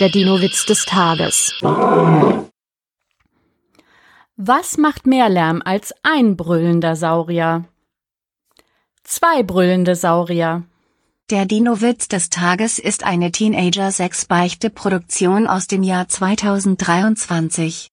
Der Dino-Witz des Tages. Was macht mehr Lärm als ein brüllender Saurier? Zwei brüllende Saurier. Der Dino-Witz des Tages ist eine Teenager-6-Beichte-Produktion aus dem Jahr 2023.